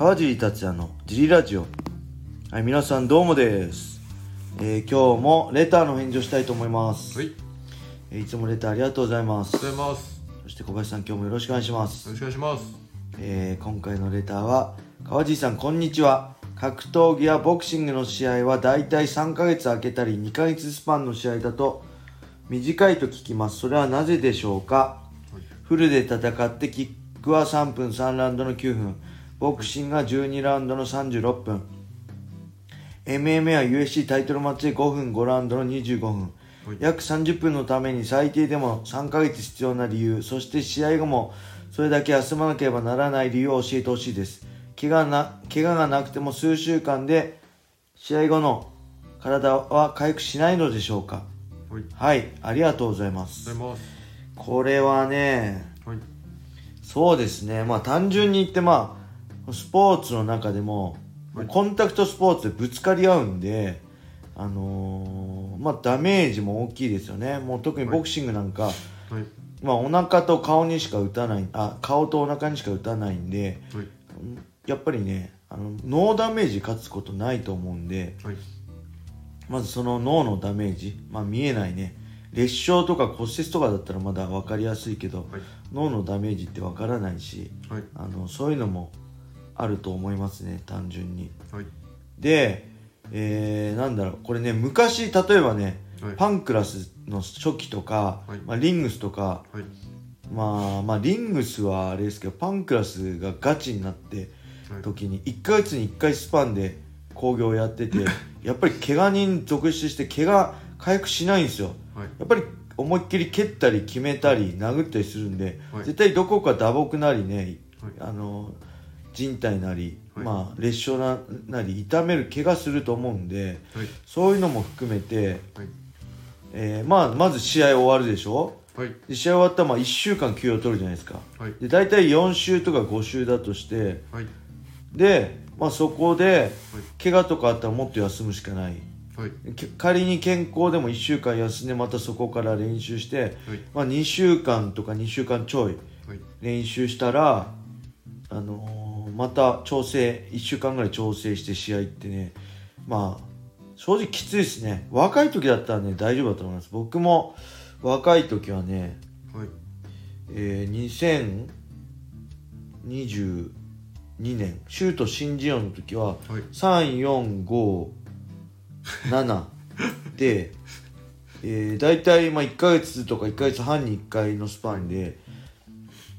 川尻達也のジリラジオ。はい皆さんどうもです、えー今日もレターの返事をしたいと思います、はい、えーいつもレターありがとうございます。おはようございます。そして小林さん今日もよろしくお願いします。よろしくお願いします。えー今回のレターは川尻さんこんにちは。格闘技やボクシングの試合はだいたい3ヶ月空けたり2ヶ月スパンの試合だと短いと聞きます。それはなぜでしょうか？はい。フルで戦ってキックは3分3ラウンドの9分ボクシングが12ラウンドの36分。MMA は UFC タイトルマッチで5分5ラウンドの25分。はい。約30分のために最低でも3ヶ月必要な理由そして試合後もそれだけ休まなければならない理由を教えてほしいです。怪我な怪我がなくても数週間で試合後の体は回復しないのでしょうか。はい、はいありがとうございまおはよすうございます。これはねはい、そうですね。まあ単純に言ってまあスポーツの中でも、はい。コンタクトスポーツでぶつかり合うんであのーまあダメージも大きいですよね。もう特にボクシングなんか、はい、まあお腹と顔にしか打たないあ顔とお腹にしか打たないんではい、やっぱりねあのノーダメージ勝つことないと思うんではい、まずその脳のダメージ、まあ、見えないね。裂傷とか骨折とかだったらまだ分かりやすいけど、はい。脳のダメージって分からないしはい、あのそういうのもあると思いますね単純に。はい、で、えー、なんだろうこれね昔例えばね、はい。パンクラスの初期とか、はい。まあ、リングスとかはい、まあまあリングスはあれですけどパンクラスがガチになってはい、時に1ヶ月に1回スパンで興行やってて やっぱり怪我人続出して怪我回復しないんですよ。はい、やっぱり思いっきり蹴ったり決めたり殴ったりするんで、はい。絶対どこか打撲なりね、はい。あの人体なり、はい。まあ、裂傷ななり痛める怪我すると思うんではい、そういうのも含めて、はい、えーまあ、まず試合終わるでしょ？はい、で試合終わったらまあ1週間休養取るじゃないですか。はい、で大体4週とか5週だとしてはい、で、まあ、そこで怪我とかあったらもっと休むしかない。はい、け仮に健康でも1週間休んでまたそこから練習して、はい、まあ、2週間とか2週間ちょい、練習したら、あのーまた調整1週間ぐらい調整して試合ってね。まあ正直きついですね。若い時だったらね大丈夫だと思います。僕も若い時はね、はい、えー2022年シュート新人王の時ははい、3457で、えー、大体まあ1ヶ月とか1ヶ月半に1回のスパンで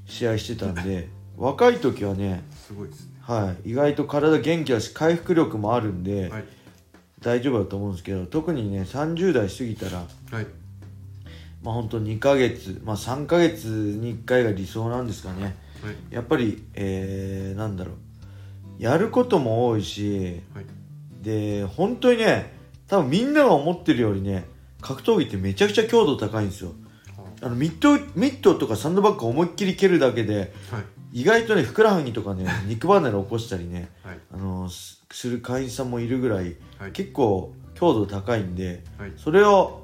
試合してたんで若い時はね、すごいですね。はい、意外と体元気だし回復力もあるんで、はい、大丈夫だと思うんですけど特にね30代過ぎたらはい、まあ本当2ヶ月まあ3ヶ月に1回が理想なんですかね。はい、やっぱり、えー、なんだろう。やることも多いしはい、で本当にね多分みんなが思ってるよりね格闘技ってめちゃくちゃ強度高いんですよ。あのミッドミッドとかサンドバッグ思いっきり蹴るだけではい、意外とねふくらはぎとかね 肉離れ起こしたりねはい、あのすする会員さんもいるぐらいはい、結構強度高いんではい、それを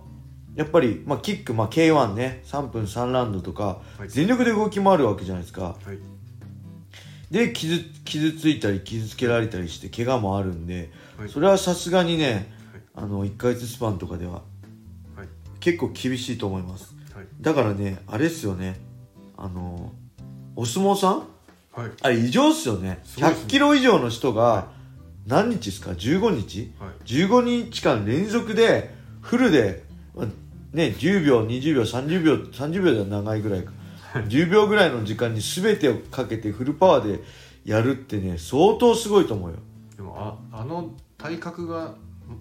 やっぱり、まあ、キック、まあ、K1 ね3分3ラウンドとかはい。全力で動き回るわけじゃないですか。はい、で傷傷ついたり傷つけられたりして怪我もあるんではい、それはさすがにねあの1ヶ月スパンとかでははい、結構厳しいと思います。はい、だからねあれっすよね。あのお相撲さん？はい、あれ異常っすよね。すね。100キロ以上の人がは何日ですか？15日？はい、15日間連続でフルでまあね10秒20秒30秒30秒では長いぐらいか。10秒ぐらいの時間に全てをかけてフルパワーでやるってね相当すごいと思うよ。でもああの体格が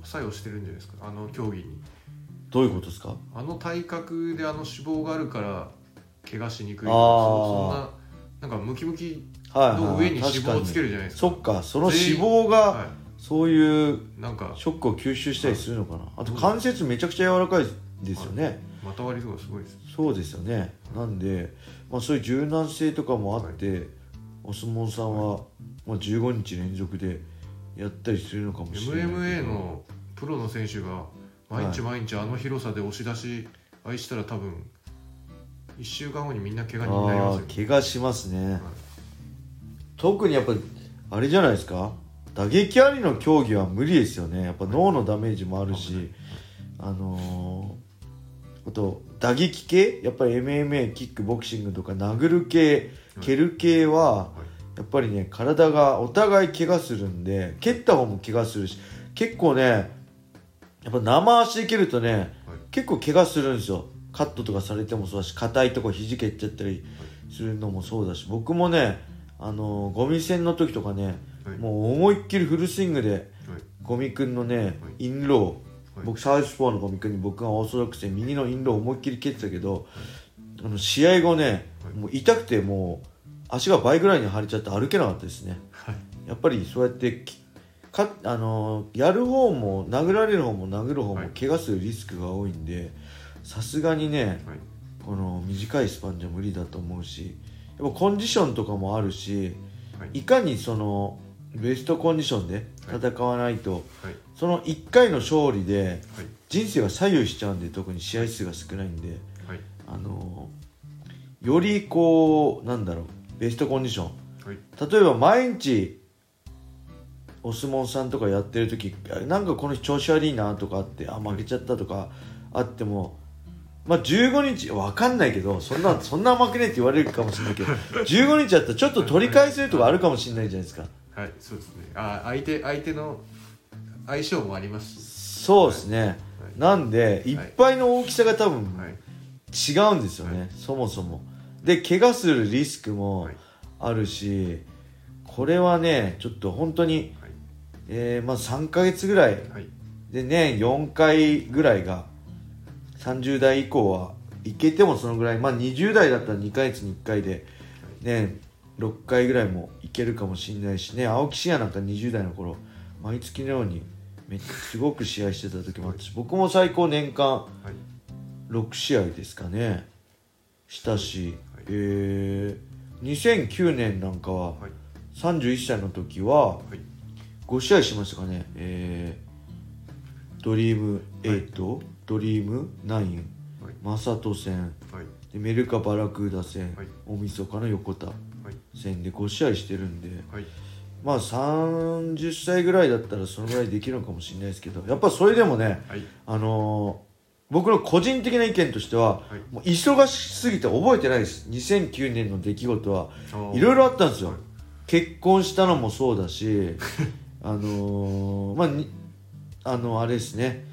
作用してるんじゃないですか？あの競技に。どういうことですか？あの体格であの脂肪があるから怪我しにくいそそんななんかムキムキはいはいの上に脂肪をつけるじゃないですか。そっかその脂肪がはそういういなんかショックを吸収したりするのかな。あと関節めちゃくちゃ柔らかいですよね。股割りとかすごいです。そうですよね。なんで、まあ、そういう柔軟性とかもあって、お相撲さんは、まあ、15日連続でやったりするのかもしれない MMA のプロの選手が毎日毎日あの広さで押し出し合いしたら多分1週間後にみんな怪我になりますよ。怪我しますね、特にやっぱあれじゃないですか？打撃ありの競技は無理ですよね。やっぱ脳のダメージもあるし、あのーあと打撃系？やっぱり MMA キックボクシングとか殴る系蹴る系ははい。やっぱりね体がお互い怪我するんで蹴った方も怪我するし結構ねやっぱ生足で蹴るとねはい。結構怪我するんですよカットとかされてもそうだし硬いとこ肘蹴っちゃったりするのもそうだし僕もねあのーゴミ戦の時とかねはい。もう思いっきりフルスイングではい。ゴミくんのね、はい。インロー、はい。僕サウスポーのゴミくんに僕がオーソドックスで右のインローを思いっきり蹴ってたけど、あの試合後ね、はい。もう痛くてもう足が倍ぐらいに腫れちゃって歩けなかったですね。はい。やっぱりそうやってきかあのーやる方も殴られる方も殴る方もはい。怪我するリスクが多いんでさすがにねはい。この短いスパンじゃ無理だと思うしやっぱコンディションとかもあるしはい。いかにそのベストコンディションで戦わないと、はい。その1回の勝利ではい。人生が左右しちゃうんで特に試合数が少ないんではい。あのよりこうなんだろうベストコンディション。はい。例えば毎日お相撲さんとかやってる時あなんかこの日調子悪いなとかあってあ負けちゃったとかあってもまあ15日わかんないけどそんな そんな負けねえって言われるかもしれないけど15日だったらちょっと取り返せるとかあるかもしれないじゃないですか。はいそうですね。あ相手相手の相性もあります。しそうですね、なんでいっぱいの大きさが多分はい。違うんですよね、はい。そもそも。で怪我するリスクもはい。あるしこれはねちょっと本当に、はいえーまあ3ヶ月ぐらい。はい。で年4回ぐらいが30代以降はいけてもそのぐらい。まあ20代だったら2ヶ月に1回で年6回ぐらいもいけるかもしれないしね。青木真也なんか20代の頃毎月のようにめっすごく試合してた時もあったし僕も最高年間はい。6試合ですかね。したし、はい。えー、2009年なんかははい。31歳の時ははい5試合しましたかね？えー、ドリーム8、ドリーム9はい。マサト戦はい。でメルカバラクーダ戦、はい。大晦日の横田はい。戦で5試合してるんではい。まあ30歳ぐらいだったらそのぐらいできるのかもしれないですけどやっぱそれでもねはい。あのー僕の個人的な意見としては、はい。もう忙しすぎて覚えてないです。2009年の出来事はいろいろあったんですよ、はい。結婚したのもそうだし あのーまあにあのあれですね。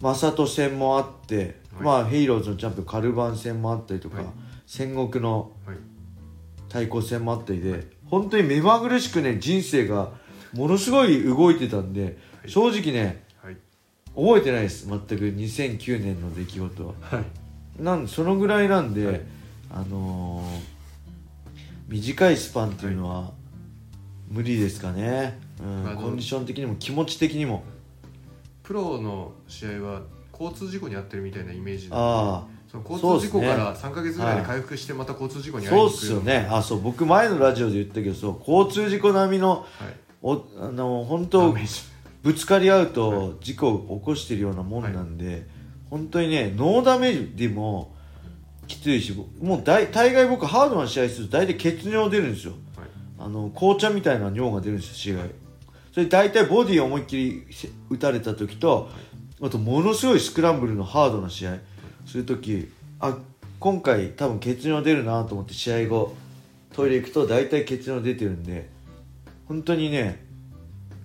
正人戦もあって、はい。まあヘイローズのチャンピオンカルバン戦もあったりとか、はい。戦国のはい。対抗戦もあったりで本当に目まぐるしくね人生がものすごい動いてたんで、はい。正直ねはい。覚えてないです。全く2009年の出来事は。はい。なんそのぐらいなんで、はい。あのー短いスパンっていうのは無理ですかね、うんコンディション的にも気持ち的にもプロの試合は交通事故に遭ってるみたいなイメージなんであその交通事故かそうら3か月ぐらいで回復してまた交通事故に遭いに行くすよね。あそう僕前のラジオで言ったけどそう交通事故並みのはい。おあの本ダ当ぶつかり合うと事故を起こしてるようなもんなんで、本当にねノーダメージでもきついしもう大大概僕ハードな試合すると大体血尿出るんですよ。はいあの紅茶みたいな尿が出るんですよ試合それ大体ボディを思いっきり打たれた時とあとものすごいスクランブルのハードな試合。する時あ今回多分血尿出るなと思って試合後トイレ行くと大体血尿出てるんで本当にね、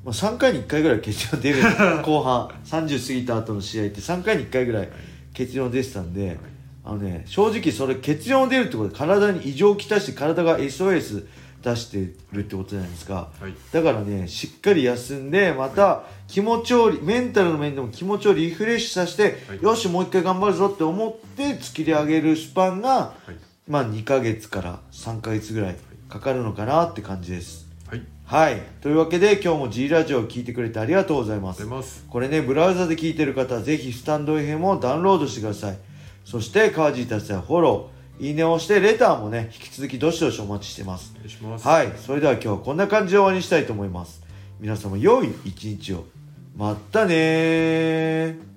まあ、3回に1回ぐらい血尿出る 後半。30過ぎた後の試合って3回に1回ぐらい血尿出てたんで、あのね、正直それ血尿出るってことで体に異常をきたして体が SOS 出してるってことじゃないですか。はい。だからねしっかり休んでまた気持ちをメンタルの面でも気持ちをリフレッシュさせて、はい。よしもう一回頑張るぞって思って突き上げるスパンが、はい。まあ2ヶ月から3ヶ月ぐらいかかるのかなって感じです。はい。はい。というわけで今日も G ラジオを聞いてくれてありがとうございます。これねブラウザで聞いてる方はぜひスタンド FM をダウンロードしてください。そして川地達也フォローいいねを押してレターもね引き続きどしどしお待ちしてます。お願いします。はい。それでは今日はこんな感じで終わりにしたいと思います。皆様良い一日を。まったねー